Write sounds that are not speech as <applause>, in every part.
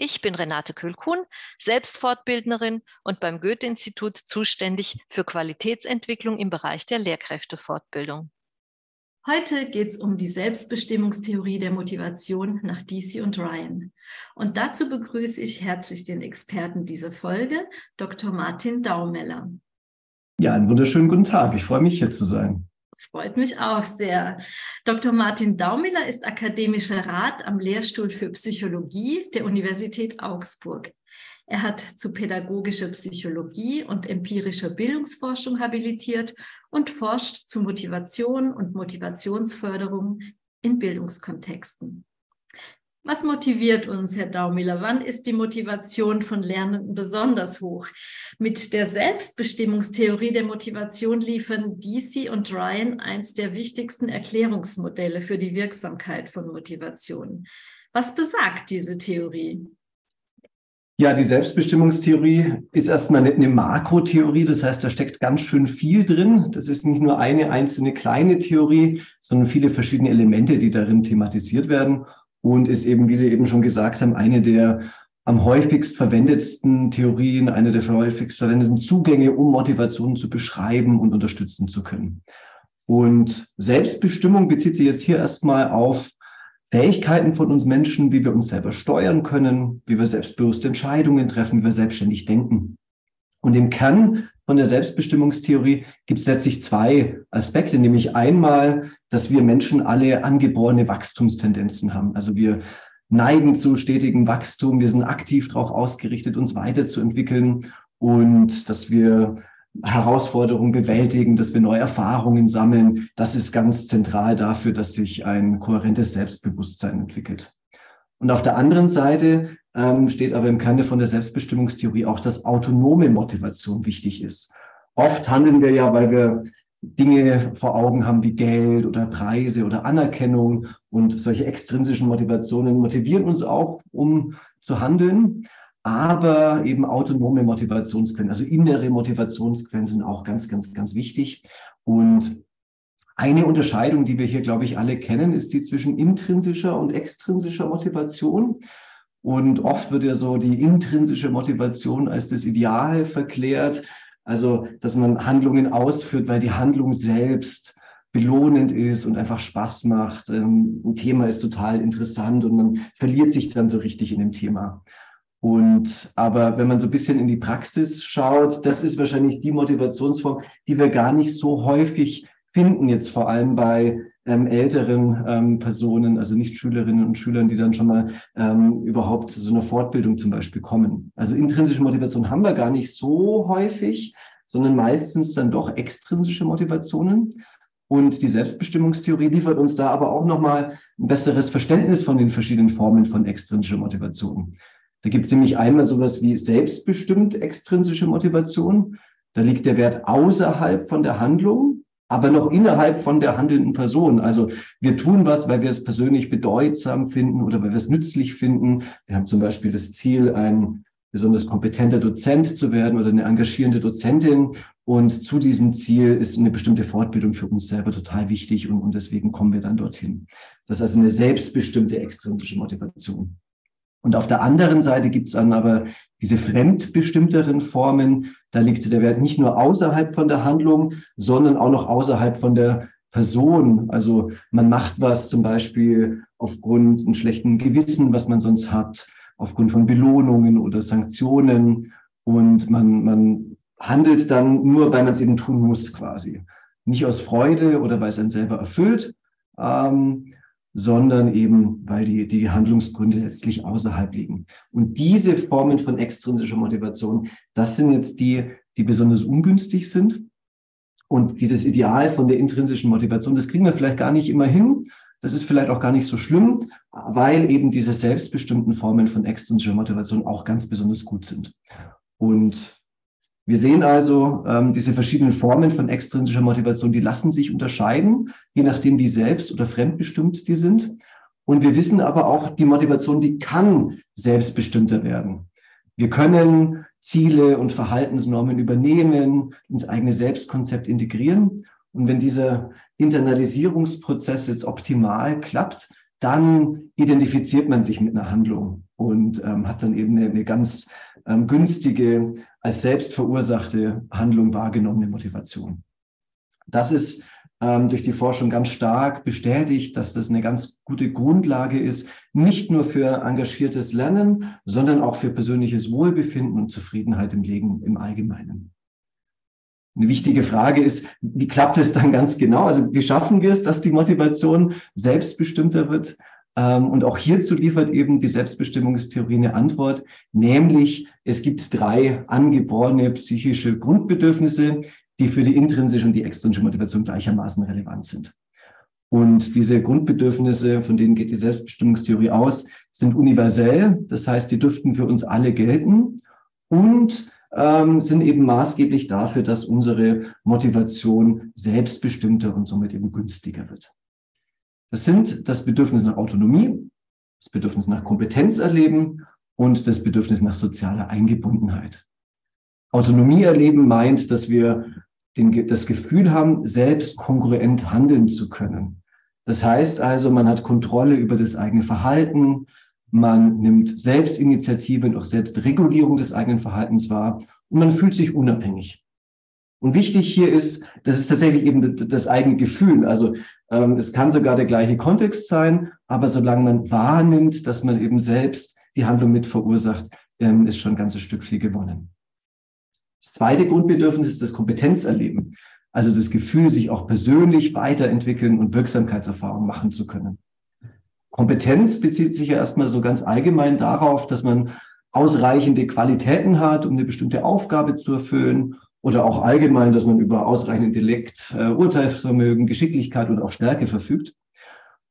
Ich bin Renate Kühlkuhn, Selbstfortbildnerin und beim Goethe-Institut zuständig für Qualitätsentwicklung im Bereich der Lehrkräftefortbildung. Heute geht es um die Selbstbestimmungstheorie der Motivation nach DC und Ryan. Und dazu begrüße ich herzlich den Experten dieser Folge, Dr. Martin Daumeller. Ja, einen wunderschönen guten Tag. Ich freue mich, hier zu sein. Freut mich auch sehr. Dr. Martin Daumiller ist akademischer Rat am Lehrstuhl für Psychologie der Universität Augsburg. Er hat zu pädagogischer Psychologie und empirischer Bildungsforschung habilitiert und forscht zu Motivation und Motivationsförderung in Bildungskontexten. Was motiviert uns, Herr Daumiller? Wann ist die Motivation von Lernenden besonders hoch? Mit der Selbstbestimmungstheorie der Motivation liefern DC und Ryan eins der wichtigsten Erklärungsmodelle für die Wirksamkeit von Motivation. Was besagt diese Theorie? Ja, die Selbstbestimmungstheorie ist erstmal eine, eine Makrotheorie, das heißt, da steckt ganz schön viel drin. Das ist nicht nur eine einzelne kleine Theorie, sondern viele verschiedene Elemente, die darin thematisiert werden und ist eben, wie Sie eben schon gesagt haben, eine der am häufigst verwendetsten Theorien, eine der häufigst verwendeten Zugänge, um Motivationen zu beschreiben und unterstützen zu können. Und Selbstbestimmung bezieht sich jetzt hier erstmal auf Fähigkeiten von uns Menschen, wie wir uns selber steuern können, wie wir selbstbewusste Entscheidungen treffen, wie wir selbstständig denken. Und im Kern von der Selbstbestimmungstheorie gibt es letztlich zwei Aspekte, nämlich einmal, dass wir Menschen alle angeborene Wachstumstendenzen haben. Also wir neigen zu stetigem Wachstum, wir sind aktiv darauf ausgerichtet, uns weiterzuentwickeln und dass wir Herausforderungen bewältigen, dass wir neue Erfahrungen sammeln. Das ist ganz zentral dafür, dass sich ein kohärentes Selbstbewusstsein entwickelt. Und auf der anderen Seite ähm, steht aber im Kern von der Selbstbestimmungstheorie auch, dass autonome Motivation wichtig ist. Oft handeln wir ja, weil wir Dinge vor Augen haben wie Geld oder Preise oder Anerkennung und solche extrinsischen Motivationen motivieren uns auch, um zu handeln. Aber eben autonome Motivationsquellen, also innere Motivationsquellen sind auch ganz, ganz, ganz wichtig. Und eine Unterscheidung, die wir hier, glaube ich, alle kennen, ist die zwischen intrinsischer und extrinsischer Motivation. Und oft wird ja so die intrinsische Motivation als das Ideal verklärt. Also, dass man Handlungen ausführt, weil die Handlung selbst belohnend ist und einfach Spaß macht. Ähm, ein Thema ist total interessant und man verliert sich dann so richtig in dem Thema. Und aber wenn man so ein bisschen in die Praxis schaut, das ist wahrscheinlich die Motivationsform, die wir gar nicht so häufig finden, jetzt vor allem bei ähm, älteren ähm, Personen, also nicht Schülerinnen und Schülern, die dann schon mal ähm, überhaupt zu so einer Fortbildung zum Beispiel kommen. Also intrinsische Motivation haben wir gar nicht so häufig, sondern meistens dann doch extrinsische Motivationen. Und die Selbstbestimmungstheorie liefert uns da aber auch nochmal ein besseres Verständnis von den verschiedenen Formen von extrinsischer Motivation. Da gibt es nämlich einmal sowas wie selbstbestimmt extrinsische Motivation. Da liegt der Wert außerhalb von der Handlung aber noch innerhalb von der handelnden Person. Also wir tun was, weil wir es persönlich bedeutsam finden oder weil wir es nützlich finden. Wir haben zum Beispiel das Ziel, ein besonders kompetenter Dozent zu werden oder eine engagierende Dozentin. Und zu diesem Ziel ist eine bestimmte Fortbildung für uns selber total wichtig und, und deswegen kommen wir dann dorthin. Das ist also eine selbstbestimmte extrinsische Motivation. Und auf der anderen Seite gibt es dann aber diese fremdbestimmteren Formen. Da liegt der Wert nicht nur außerhalb von der Handlung, sondern auch noch außerhalb von der Person. Also man macht was zum Beispiel aufgrund ein schlechten Gewissen, was man sonst hat, aufgrund von Belohnungen oder Sanktionen. Und man, man handelt dann nur, weil man es eben tun muss quasi. Nicht aus Freude oder weil es einen selber erfüllt, ähm, sondern eben, weil die, die Handlungsgründe letztlich außerhalb liegen. Und diese Formen von extrinsischer Motivation, das sind jetzt die, die besonders ungünstig sind. Und dieses Ideal von der intrinsischen Motivation, das kriegen wir vielleicht gar nicht immer hin. Das ist vielleicht auch gar nicht so schlimm, weil eben diese selbstbestimmten Formen von extrinsischer Motivation auch ganz besonders gut sind. Und Wir sehen also, ähm, diese verschiedenen Formen von extrinsischer Motivation, die lassen sich unterscheiden, je nachdem, wie selbst- oder fremdbestimmt die sind. Und wir wissen aber auch, die Motivation, die kann selbstbestimmter werden. Wir können Ziele und Verhaltensnormen übernehmen, ins eigene Selbstkonzept integrieren. Und wenn dieser Internalisierungsprozess jetzt optimal klappt, dann identifiziert man sich mit einer Handlung und ähm, hat dann eben eine, eine ganz ähm, günstige, als selbst verursachte Handlung wahrgenommene Motivation. Das ist ähm, durch die Forschung ganz stark bestätigt, dass das eine ganz gute Grundlage ist, nicht nur für engagiertes Lernen, sondern auch für persönliches Wohlbefinden und Zufriedenheit im Leben im Allgemeinen. Eine wichtige Frage ist, wie klappt es dann ganz genau? Also wie schaffen wir es, dass die Motivation selbstbestimmter wird? Ähm, und auch hierzu liefert eben die Selbstbestimmungstheorie eine Antwort, nämlich es gibt drei angeborene psychische Grundbedürfnisse, die für die intrinsische und die extrinsische Motivation gleichermaßen relevant sind. Und diese Grundbedürfnisse, von denen geht die Selbstbestimmungstheorie aus, sind universell. Das heißt, die dürften für uns alle gelten und ähm, sind eben maßgeblich dafür, dass unsere Motivation selbstbestimmter und somit eben günstiger wird. Das sind das Bedürfnis nach Autonomie, das Bedürfnis nach Kompetenz erleben und das Bedürfnis nach sozialer Eingebundenheit. Autonomie erleben meint, dass wir den, das Gefühl haben, selbst kongruent handeln zu können. Das heißt also, man hat Kontrolle über das eigene Verhalten, man nimmt Selbstinitiative und auch Selbstregulierung des eigenen Verhaltens wahr und man fühlt sich unabhängig. Und wichtig hier ist, das ist tatsächlich eben das eigene Gefühl. Also ähm, es kann sogar der gleiche Kontext sein, aber solange man wahrnimmt, dass man eben selbst die Handlung mit verursacht, ähm, ist schon ein ganzes Stück viel gewonnen. Das zweite Grundbedürfnis ist das Kompetenzerleben. Also das Gefühl, sich auch persönlich weiterentwickeln und Wirksamkeitserfahrung machen zu können. Kompetenz bezieht sich ja erstmal so ganz allgemein darauf, dass man ausreichende Qualitäten hat, um eine bestimmte Aufgabe zu erfüllen oder auch allgemein, dass man über ausreichend Intellekt, äh, Urteilsvermögen, Geschicklichkeit und auch Stärke verfügt.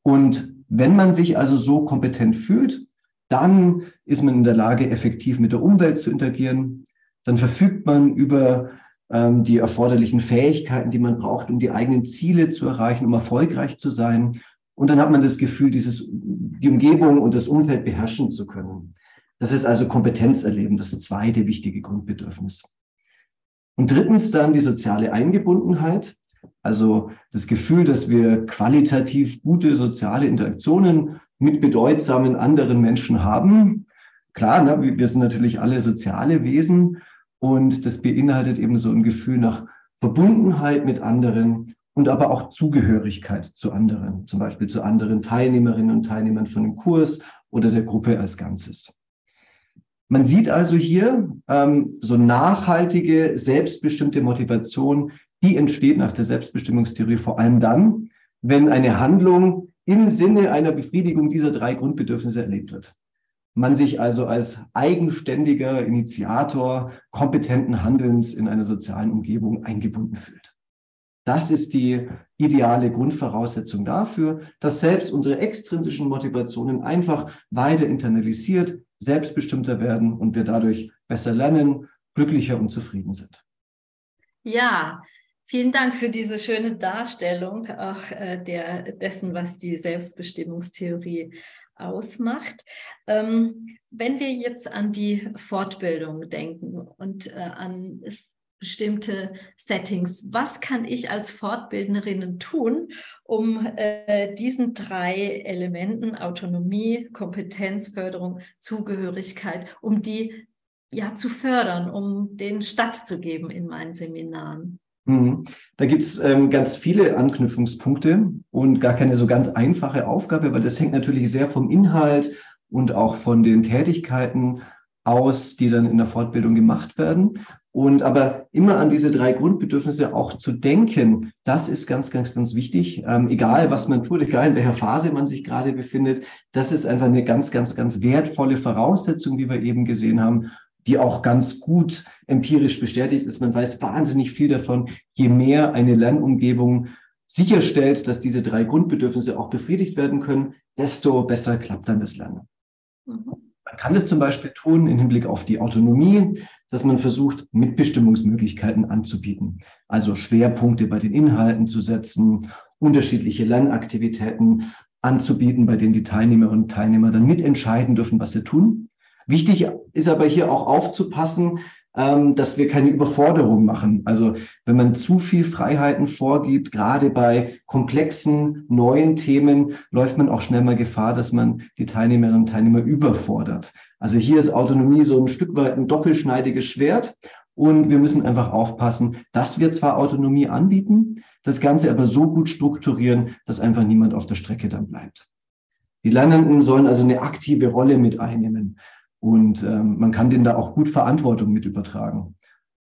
Und wenn man sich also so kompetent fühlt, dann ist man in der Lage, effektiv mit der Umwelt zu interagieren. Dann verfügt man über ähm, die erforderlichen Fähigkeiten, die man braucht, um die eigenen Ziele zu erreichen, um erfolgreich zu sein. Und dann hat man das Gefühl, dieses, die Umgebung und das Umfeld beherrschen zu können. Das ist also Kompetenz erleben, das zweite wichtige Grundbedürfnis. Und drittens dann die soziale Eingebundenheit, also das Gefühl, dass wir qualitativ gute soziale Interaktionen mit bedeutsamen anderen Menschen haben. Klar, ne, wir sind natürlich alle soziale Wesen und das beinhaltet eben so ein Gefühl nach Verbundenheit mit anderen und aber auch Zugehörigkeit zu anderen, zum Beispiel zu anderen Teilnehmerinnen und Teilnehmern von dem Kurs oder der Gruppe als Ganzes. Man sieht also hier ähm, so nachhaltige, selbstbestimmte Motivation, die entsteht nach der Selbstbestimmungstheorie vor allem dann, wenn eine Handlung im Sinne einer Befriedigung dieser drei Grundbedürfnisse erlebt wird. Man sich also als eigenständiger Initiator kompetenten Handelns in einer sozialen Umgebung eingebunden fühlt. Das ist die ideale Grundvoraussetzung dafür, dass selbst unsere extrinsischen Motivationen einfach weiter internalisiert, selbstbestimmter werden und wir dadurch besser lernen, glücklicher und zufrieden sind. Ja, vielen Dank für diese schöne Darstellung auch äh, der, dessen, was die Selbstbestimmungstheorie ausmacht. Ähm, wenn wir jetzt an die Fortbildung denken und äh, an bestimmte Settings. Was kann ich als Fortbildnerin tun, um äh, diesen drei Elementen Autonomie, Kompetenzförderung, Zugehörigkeit, um die ja zu fördern, um denen stattzugeben in meinen Seminaren? Mhm. Da gibt es ähm, ganz viele Anknüpfungspunkte und gar keine so ganz einfache Aufgabe, weil das hängt natürlich sehr vom Inhalt und auch von den Tätigkeiten aus, die dann in der Fortbildung gemacht werden. Und aber immer an diese drei Grundbedürfnisse auch zu denken, das ist ganz, ganz, ganz wichtig. Ähm, egal, was man tut, egal in welcher Phase man sich gerade befindet, das ist einfach eine ganz, ganz, ganz wertvolle Voraussetzung, wie wir eben gesehen haben, die auch ganz gut empirisch bestätigt ist. Man weiß wahnsinnig viel davon, je mehr eine Lernumgebung sicherstellt, dass diese drei Grundbedürfnisse auch befriedigt werden können, desto besser klappt dann das Lernen. Mhm. Man kann das zum Beispiel tun im Hinblick auf die Autonomie, dass man versucht, Mitbestimmungsmöglichkeiten anzubieten. Also Schwerpunkte bei den Inhalten zu setzen, unterschiedliche Lernaktivitäten anzubieten, bei denen die Teilnehmerinnen und Teilnehmer dann mitentscheiden dürfen, was sie tun. Wichtig ist aber hier auch aufzupassen, ähm, dass wir keine Überforderung machen. Also wenn man zu viel Freiheiten vorgibt, gerade bei komplexen neuen Themen, läuft man auch schnell mal Gefahr, dass man die Teilnehmerinnen und Teilnehmer überfordert. Also hier ist Autonomie so ein Stück weit ein doppelschneidiges Schwert. Und wir müssen einfach aufpassen, dass wir zwar Autonomie anbieten, das Ganze aber so gut strukturieren, dass einfach niemand auf der Strecke dann bleibt. Die Lernenden sollen also eine aktive Rolle mit einnehmen. Und ähm, man kann denen da auch gut Verantwortung mit übertragen.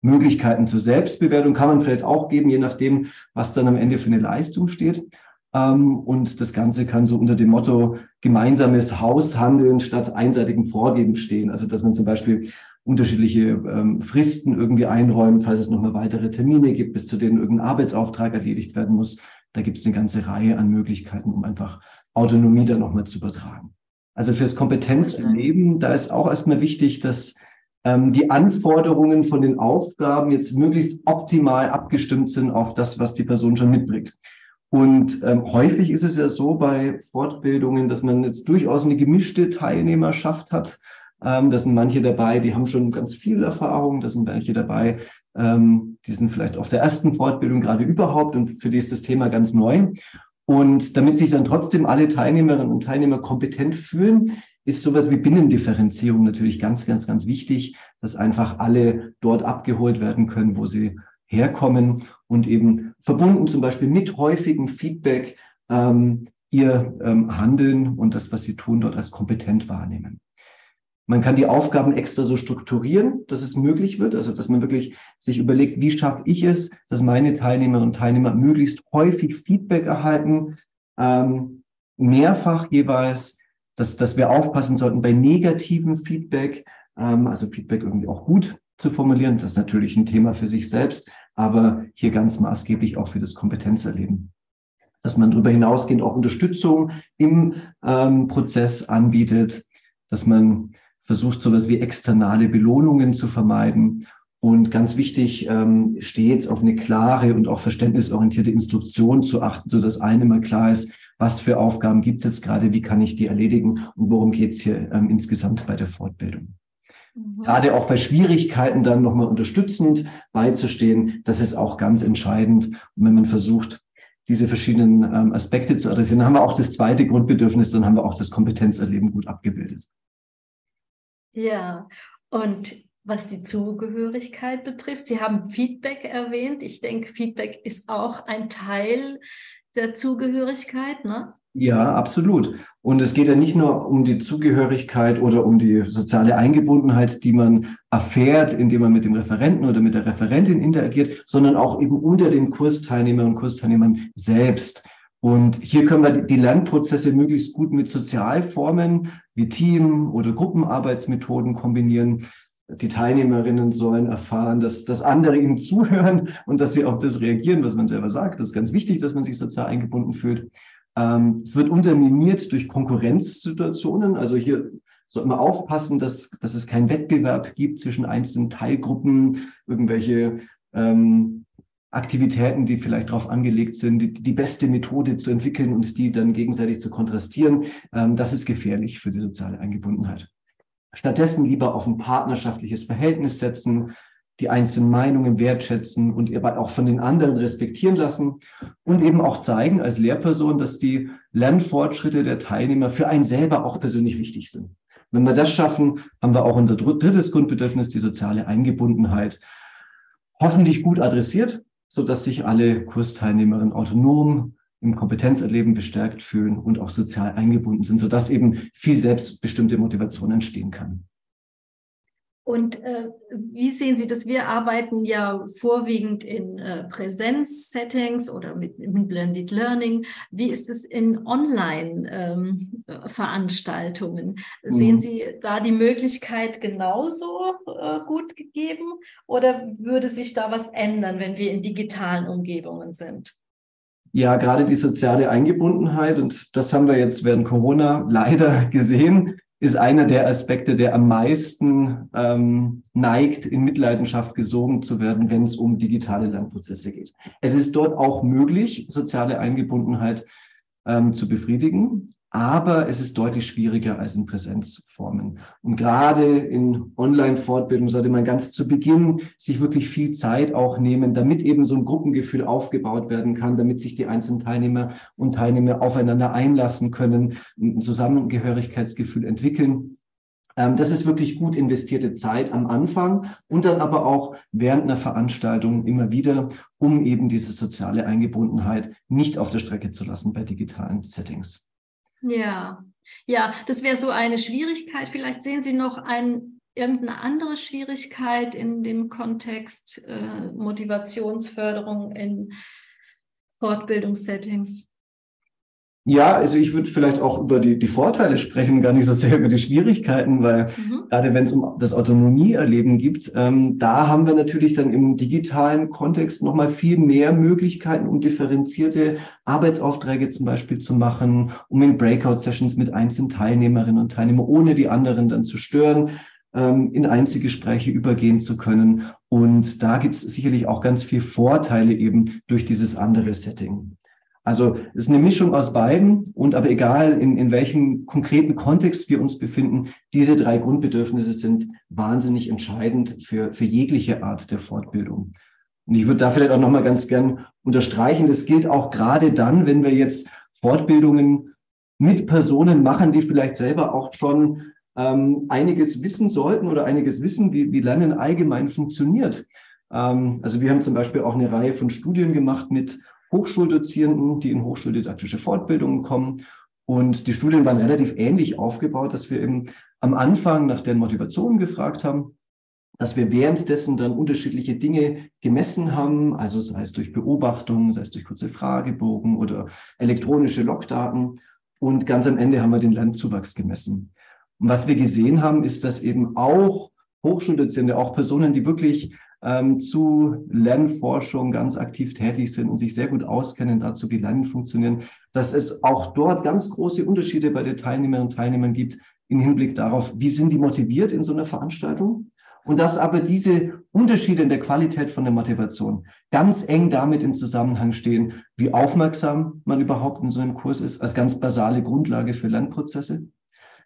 Möglichkeiten zur Selbstbewertung kann man vielleicht auch geben, je nachdem, was dann am Ende für eine Leistung steht. Ähm, und das Ganze kann so unter dem Motto gemeinsames Haushandeln statt einseitigem Vorgeben stehen. Also dass man zum Beispiel unterschiedliche ähm, Fristen irgendwie einräumt, falls es nochmal weitere Termine gibt, bis zu denen irgendein Arbeitsauftrag erledigt werden muss. Da gibt es eine ganze Reihe an Möglichkeiten, um einfach Autonomie dann nochmal zu übertragen. Also fürs Kompetenzerleben, da ist auch erstmal wichtig, dass ähm, die Anforderungen von den Aufgaben jetzt möglichst optimal abgestimmt sind auf das, was die Person schon mitbringt. Und ähm, häufig ist es ja so bei Fortbildungen, dass man jetzt durchaus eine gemischte Teilnehmerschaft hat. Ähm, da sind manche dabei, die haben schon ganz viel Erfahrung, da sind manche dabei, ähm, die sind vielleicht auf der ersten Fortbildung gerade überhaupt und für die ist das Thema ganz neu. Und damit sich dann trotzdem alle Teilnehmerinnen und Teilnehmer kompetent fühlen, ist sowas wie Binnendifferenzierung natürlich ganz, ganz, ganz wichtig, dass einfach alle dort abgeholt werden können, wo sie herkommen und eben verbunden zum Beispiel mit häufigem Feedback ähm, ihr ähm, Handeln und das, was sie tun, dort als kompetent wahrnehmen. Man kann die Aufgaben extra so strukturieren, dass es möglich wird, also dass man wirklich sich überlegt, wie schaffe ich es, dass meine Teilnehmerinnen und Teilnehmer möglichst häufig Feedback erhalten, ähm, mehrfach jeweils, dass, dass wir aufpassen sollten bei negativem Feedback, ähm, also Feedback irgendwie auch gut zu formulieren. Das ist natürlich ein Thema für sich selbst, aber hier ganz maßgeblich auch für das Kompetenzerleben. Dass man darüber hinausgehend auch Unterstützung im ähm, Prozess anbietet, dass man versucht, sowas wie externe Belohnungen zu vermeiden. Und ganz wichtig, ähm, stets auf eine klare und auch verständnisorientierte Instruktion zu achten, so dass allen immer klar ist, was für Aufgaben gibt es jetzt gerade, wie kann ich die erledigen und worum geht es hier ähm, insgesamt bei der Fortbildung. Mhm. Gerade auch bei Schwierigkeiten dann nochmal unterstützend beizustehen, das ist auch ganz entscheidend. Und wenn man versucht, diese verschiedenen ähm, Aspekte zu adressieren, dann haben wir auch das zweite Grundbedürfnis, dann haben wir auch das Kompetenzerleben gut abgebildet. Ja, und was die Zugehörigkeit betrifft, Sie haben Feedback erwähnt. Ich denke, Feedback ist auch ein Teil der Zugehörigkeit, ne? Ja, absolut. Und es geht ja nicht nur um die Zugehörigkeit oder um die soziale Eingebundenheit, die man erfährt, indem man mit dem Referenten oder mit der Referentin interagiert, sondern auch eben unter den Kursteilnehmern und Kursteilnehmern selbst. Und hier können wir die Lernprozesse möglichst gut mit Sozialformen wie Team- oder Gruppenarbeitsmethoden kombinieren. Die Teilnehmerinnen sollen erfahren, dass, dass andere ihnen zuhören und dass sie auf das reagieren, was man selber sagt. Das ist ganz wichtig, dass man sich sozial eingebunden fühlt. Ähm, es wird unterminiert durch Konkurrenzsituationen. Also hier sollte man aufpassen, dass, dass es keinen Wettbewerb gibt zwischen einzelnen Teilgruppen, irgendwelche ähm, Aktivitäten, die vielleicht darauf angelegt sind, die, die, beste Methode zu entwickeln und die dann gegenseitig zu kontrastieren, ähm, das ist gefährlich für die soziale Eingebundenheit. Stattdessen lieber auf ein partnerschaftliches Verhältnis setzen, die einzelnen Meinungen wertschätzen und aber auch von den anderen respektieren lassen und eben auch zeigen als Lehrperson, dass die Lernfortschritte der Teilnehmer für einen selber auch persönlich wichtig sind. Wenn wir das schaffen, haben wir auch unser drittes Grundbedürfnis, die soziale Eingebundenheit, hoffentlich gut adressiert so dass sich alle Kursteilnehmerinnen autonom im Kompetenzerleben bestärkt fühlen und auch sozial eingebunden sind, sodass eben viel selbstbestimmte Motivation entstehen kann. Und äh, wie sehen Sie das? Wir arbeiten ja vorwiegend in äh, Präsenzsettings oder mit, mit, Blended Learning. Wie ist es in Online-Veranstaltungen? Ähm, Sehen mhm. Sie da die Möglichkeit genauso äh, gut gegeben oder würde sich da was ändern, wenn wir in digitalen Umgebungen sind? Ja, gerade die soziale Eingebundenheit, und das haben wir jetzt während Corona <laughs> leider gesehen, ist einer der Aspekte, der am meisten ähm, neigt, in Mitleidenschaft gesogen zu werden, wenn es um digitale Lernprozesse geht. Es ist dort auch möglich, soziale Eingebundenheit ähm, zu befriedigen aber es ist deutlich schwieriger als in Präsenzformen. Und gerade in Online-Fortbildung sollte man ganz zu Beginn sich wirklich viel Zeit auch nehmen, damit eben so ein Gruppengefühl aufgebaut werden kann, damit sich die einzelnen Teilnehmer und Teilnehmer aufeinander einlassen können, ein Zusammengehörigkeitsgefühl entwickeln. Ähm, das ist wirklich gut investierte Zeit am Anfang und dann aber auch während einer Veranstaltung immer wieder, um eben diese soziale Eingebundenheit nicht auf der Strecke zu lassen bei digitalen Settings. Ja, ja, das wäre so eine Schwierigkeit. Vielleicht sehen Sie noch ein, irgendeine andere Schwierigkeit in dem Kontext äh, Motivationsförderung in Fortbildungssettings. Ja, also ich würde vielleicht auch über die, die Vorteile sprechen, gar nicht so sehr über die Schwierigkeiten, weil mhm. gerade wenn es um das Autonomieerleben geht, ähm, da haben wir natürlich dann im digitalen Kontext nochmal viel mehr Möglichkeiten, um differenzierte Arbeitsaufträge zum Beispiel zu machen, um in Breakout-Sessions mit einzelnen Teilnehmerinnen und Teilnehmern, ohne die anderen dann zu stören, ähm, in Einzelgespräche übergehen zu können. Und da gibt es sicherlich auch ganz viel Vorteile eben durch dieses andere Setting. Also es ist eine Mischung aus beiden und aber egal, in, in welchem konkreten Kontext wir uns befinden, diese drei Grundbedürfnisse sind wahnsinnig entscheidend für, für jegliche Art der Fortbildung. Und ich würde da vielleicht auch nochmal ganz gern unterstreichen, das gilt auch gerade dann, wenn wir jetzt Fortbildungen mit Personen machen, die vielleicht selber auch schon ähm, einiges wissen sollten oder einiges wissen, wie, wie Lernen allgemein funktioniert. Ähm, also wir haben zum Beispiel auch eine Reihe von Studien gemacht mit Hochschuldozierenden, die in hochschuldidaktische Fortbildungen kommen. Und die Studien waren relativ ähnlich aufgebaut, dass wir eben am Anfang nach den Motivationen gefragt haben, dass wir währenddessen dann unterschiedliche Dinge gemessen haben, also sei es durch Beobachtung, sei es durch kurze Fragebogen oder elektronische Logdaten. Und ganz am Ende haben wir den Lernzuwachs gemessen. Und was wir gesehen haben, ist, dass eben auch Hochschuldozierende, auch Personen, die wirklich ähm, zu Lernforschung ganz aktiv tätig sind und sich sehr gut auskennen dazu, wie Lernen funktionieren, dass es auch dort ganz große Unterschiede bei den Teilnehmerinnen und Teilnehmern gibt im Hinblick darauf, wie sind die motiviert in so einer Veranstaltung? Und dass aber diese Unterschiede in der Qualität von der Motivation ganz eng damit im Zusammenhang stehen, wie aufmerksam man überhaupt in so einem Kurs ist, als ganz basale Grundlage für Lernprozesse,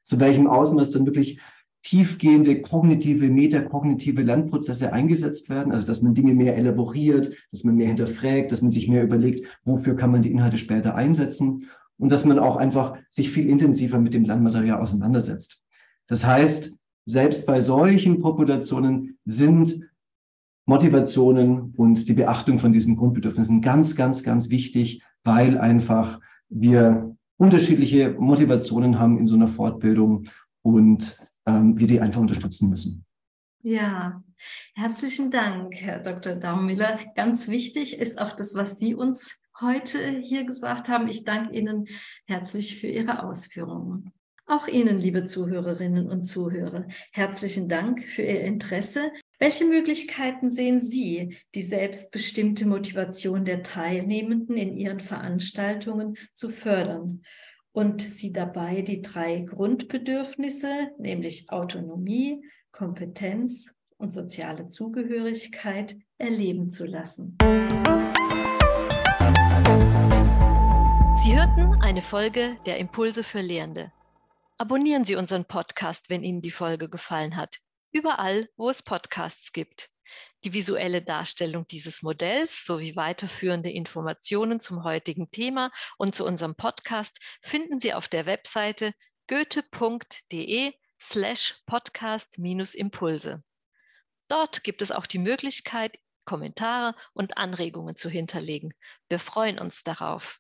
zu welchem Ausmaß dann wirklich tiefgehende kognitive, metakognitive Lernprozesse eingesetzt werden, also dass man Dinge mehr elaboriert, dass man mehr hinterfragt, dass man sich mehr überlegt, wofür kann man die Inhalte später einsetzen und dass man auch einfach sich viel intensiver mit dem Lernmaterial auseinandersetzt. Das heißt, selbst bei solchen Populationen sind Motivationen und die Beachtung von diesen Grundbedürfnissen ganz, ganz, ganz wichtig, weil einfach wir unterschiedliche Motivationen haben in so einer Fortbildung und ähm, wir die einfach unterstützen müssen. Ja, herzlichen Dank, Herr Dr. Daumiller. Ganz wichtig ist auch das, was Sie uns heute hier gesagt haben. Ich danke Ihnen herzlich für Ihre Ausführungen. Auch Ihnen, liebe Zuhörerinnen und Zuhörer, herzlichen Dank für Ihr Interesse. Welche Möglichkeiten sehen Sie, die selbstbestimmte Motivation der Teilnehmenden in Ihren Veranstaltungen zu fördern? Und sie dabei die drei Grundbedürfnisse, nämlich Autonomie, Kompetenz und soziale Zugehörigkeit, erleben zu lassen. Sie hörten eine Folge der Impulse für Lehrende. Abonnieren Sie unseren Podcast, wenn Ihnen die Folge gefallen hat. Überall, wo es Podcasts gibt. Die visuelle Darstellung dieses Modells sowie weiterführende Informationen zum heutigen Thema und zu unserem Podcast finden Sie auf der Webseite goethe.de slash podcast-impulse. Dort gibt es auch die Möglichkeit, Kommentare und Anregungen zu hinterlegen. Wir freuen uns darauf.